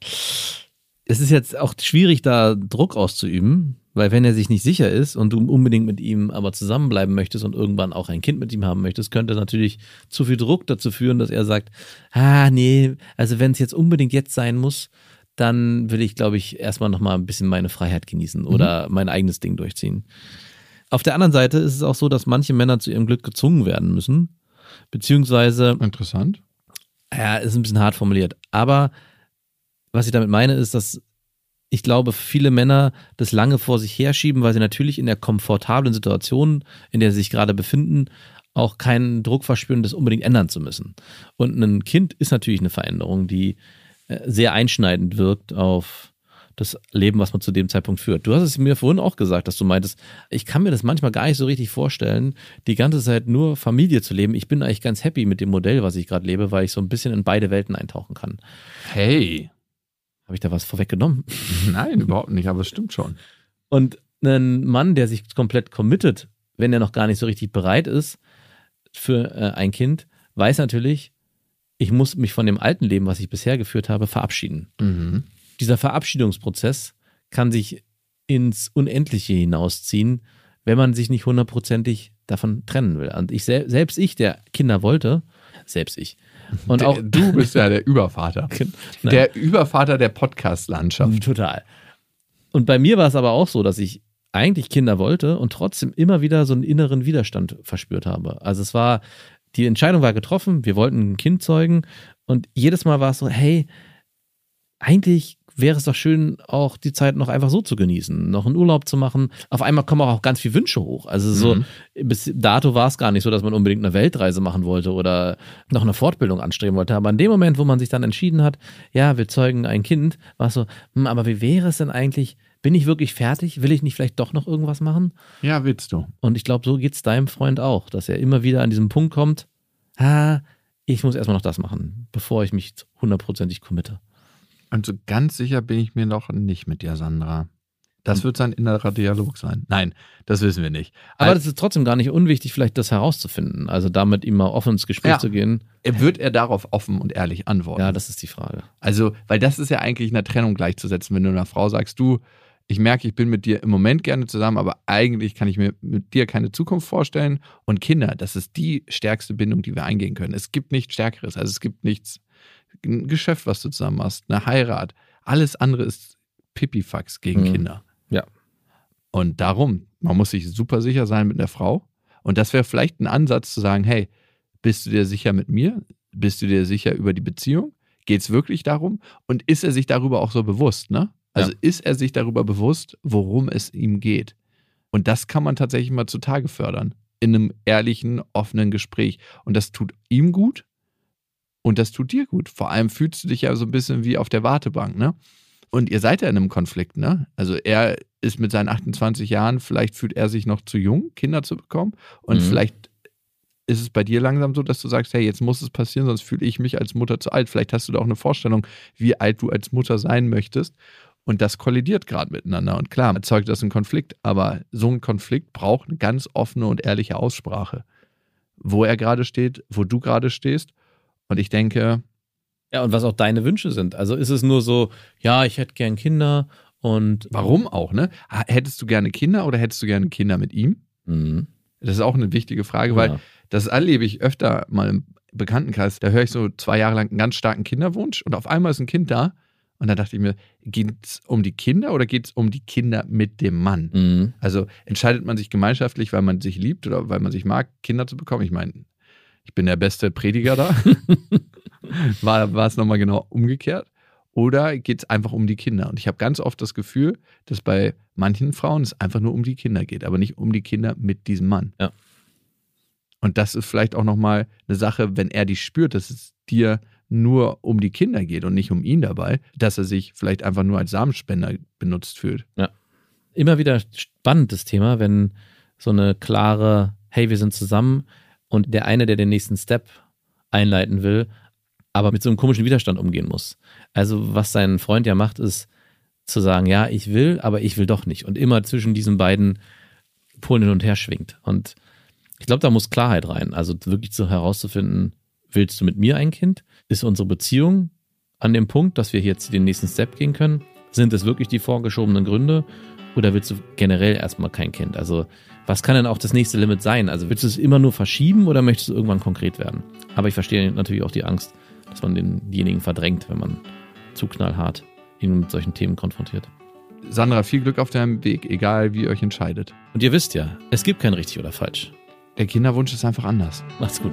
es ist jetzt auch schwierig, da Druck auszuüben, weil wenn er sich nicht sicher ist und du unbedingt mit ihm aber zusammenbleiben möchtest und irgendwann auch ein Kind mit ihm haben möchtest, könnte natürlich zu viel Druck dazu führen, dass er sagt, ah nee, also wenn es jetzt unbedingt jetzt sein muss, dann will ich, glaube ich, erstmal nochmal ein bisschen meine Freiheit genießen oder mein eigenes Ding durchziehen. Auf der anderen Seite ist es auch so, dass manche Männer zu ihrem Glück gezwungen werden müssen, beziehungsweise
Interessant.
ja, ist ein bisschen hart formuliert. Aber was ich damit meine, ist, dass ich glaube, viele Männer das lange vor sich herschieben, weil sie natürlich in der komfortablen Situation, in der sie sich gerade befinden, auch keinen Druck verspüren, das unbedingt ändern zu müssen. Und ein Kind ist natürlich eine Veränderung, die sehr einschneidend wirkt auf das Leben, was man zu dem Zeitpunkt führt. Du hast es mir vorhin auch gesagt, dass du meintest, ich kann mir das manchmal gar nicht so richtig vorstellen, die ganze Zeit nur Familie zu leben. Ich bin eigentlich ganz happy mit dem Modell, was ich gerade lebe, weil ich so ein bisschen in beide Welten eintauchen kann.
Hey.
Habe ich da was vorweggenommen?
Nein, überhaupt nicht, aber es stimmt schon.
Und ein Mann, der sich komplett committet, wenn er noch gar nicht so richtig bereit ist für äh, ein Kind, weiß natürlich, ich muss mich von dem alten Leben, was ich bisher geführt habe, verabschieden.
Mhm.
Dieser Verabschiedungsprozess kann sich ins Unendliche hinausziehen, wenn man sich nicht hundertprozentig davon trennen will. Und ich sel selbst ich, der Kinder wollte, selbst ich. Und
Der-
auch
du bist ja der Übervater. Der Übervater der Podcast-Landschaft.
Total. Und bei mir war es aber auch so, dass ich eigentlich Kinder wollte und trotzdem immer wieder so einen inneren Widerstand verspürt habe. Also es war, die Entscheidung war getroffen, wir wollten ein Kind zeugen und jedes Mal war es so, hey, eigentlich wäre es doch schön, auch die Zeit noch einfach so zu genießen, noch einen Urlaub zu machen. Auf einmal kommen auch ganz viele Wünsche hoch. Also so,
Mhm.
bis dato war es gar nicht so, dass man unbedingt eine Weltreise machen wollte oder noch eine Fortbildung anstreben wollte. Aber in dem Moment, wo man sich dann entschieden hat, ja, wir zeugen ein Kind, war es so, hm, aber wie wäre es denn eigentlich? Bin ich wirklich fertig? Will ich nicht vielleicht doch noch irgendwas machen?
Ja, willst du.
Und ich glaube, so geht es deinem Freund auch, dass er immer wieder an diesem Punkt kommt, ah, ich muss erstmal noch das machen, bevor ich mich hundertprozentig committe.
Also ganz sicher bin ich mir noch nicht mit dir, Sandra. Das wird sein innerer Dialog sein. Nein, das wissen wir nicht.
Aber
Also,
das ist trotzdem gar nicht unwichtig, vielleicht das herauszufinden. Also damit ihm mal offen ins Gespräch
Ja.
zu gehen.
wird er darauf offen und ehrlich antworten?
Ja, das ist die Frage.
Also, weil das ist ja eigentlich in der Trennung gleichzusetzen, wenn du einer Frau sagst, du, ich merke, ich bin mit dir im Moment gerne zusammen, aber eigentlich kann ich mir mit dir keine Zukunft vorstellen. Und Kinder, das ist die stärkste Bindung, die wir eingehen können. Es gibt nichts Stärkeres. Also es gibt nichts, ein Geschäft, was du zusammen machst, eine Heirat. Alles andere ist Pipifax gegen
Mhm.
Kinder.
Ja.
Und darum, man muss sich super sicher sein mit einer Frau. Und das wäre vielleicht ein Ansatz zu sagen, hey, bist du dir sicher mit mir? Bist du dir sicher über die Beziehung? Geht es wirklich darum? Und ist er sich darüber auch so bewusst, ne? Also
Ja.
ist er sich darüber bewusst, worum es ihm geht? Und das kann man tatsächlich mal zutage fördern. In einem ehrlichen, offenen Gespräch. Und das tut ihm gut und das tut dir gut. Vor allem fühlst du dich ja so ein bisschen wie auf der Wartebank, ne? Und ihr seid ja in einem Konflikt, ne? Also er ist mit seinen 28 Jahren, vielleicht fühlt er sich noch zu jung, Kinder zu bekommen. Und
Mhm.
vielleicht ist es bei dir langsam so, dass du sagst, hey, jetzt muss es passieren, sonst fühle ich mich als Mutter zu alt. Vielleicht hast du da auch eine Vorstellung, wie alt du als Mutter sein möchtest. Und das kollidiert gerade miteinander. Und klar, erzeugt das einen Konflikt. Aber so ein Konflikt braucht eine ganz offene und ehrliche Aussprache. Wo er gerade steht, wo du gerade stehst. Und ich denke,
Ja, und was auch deine Wünsche sind. Also ist es nur so, ja, ich hätte gern Kinder und
warum auch, ne? Hättest du gerne Kinder oder hättest du gerne Kinder mit ihm?
Mhm.
Das ist auch eine wichtige Frage, weil
Ja.
das erlebe ich öfter mal im Bekanntenkreis. Da höre ich so zwei Jahre lang einen ganz starken Kinderwunsch und auf einmal ist ein Kind da. Und da dachte ich mir, geht es um die Kinder oder geht es um die Kinder mit dem Mann?
Mhm.
Also entscheidet man sich gemeinschaftlich, weil man sich liebt oder weil man sich mag, Kinder zu bekommen? Ich meine, ich bin der beste Prediger da. war, war es nochmal genau umgekehrt? Oder geht es einfach um die Kinder? Und ich habe ganz oft das Gefühl, dass bei manchen Frauen es einfach nur um die Kinder geht, aber nicht um die Kinder mit diesem Mann.
Ja.
Und das ist vielleicht auch nochmal eine Sache, wenn er die spürt, dass es dir nur um die Kinder geht und nicht um ihn dabei, dass er sich vielleicht einfach nur als Samenspender benutzt fühlt.
Immer wieder spannend das Thema, wenn so eine klare, hey, wir sind zusammen und der eine, der den nächsten Step einleiten will, aber mit so einem komischen Widerstand umgehen muss. Also was sein Freund ja macht, ist zu sagen, ja, ich will, aber ich will doch nicht. Und immer zwischen diesen beiden Polen hin und her schwingt. Und ich glaube, da muss Klarheit rein. Also wirklich so herauszufinden, willst du mit mir ein Kind? Ist unsere Beziehung an dem Punkt, dass wir jetzt den nächsten Step gehen können? Sind es wirklich die vorgeschobenen Gründe? Oder willst du generell erstmal kein Kind? Also, was kann denn auch das nächste Limit sein? Also, willst du es immer nur verschieben oder möchtest du irgendwann konkret werden? Aber ich verstehe natürlich auch die Angst, dass man denjenigen verdrängt, wenn man zu knallhart ihn mit solchen Themen konfrontiert.
Sandra, viel Glück auf deinem Weg, egal wie ihr euch entscheidet.
Und ihr wisst ja, es gibt kein richtig oder falsch.
Der Kinderwunsch ist einfach anders.
Macht's gut.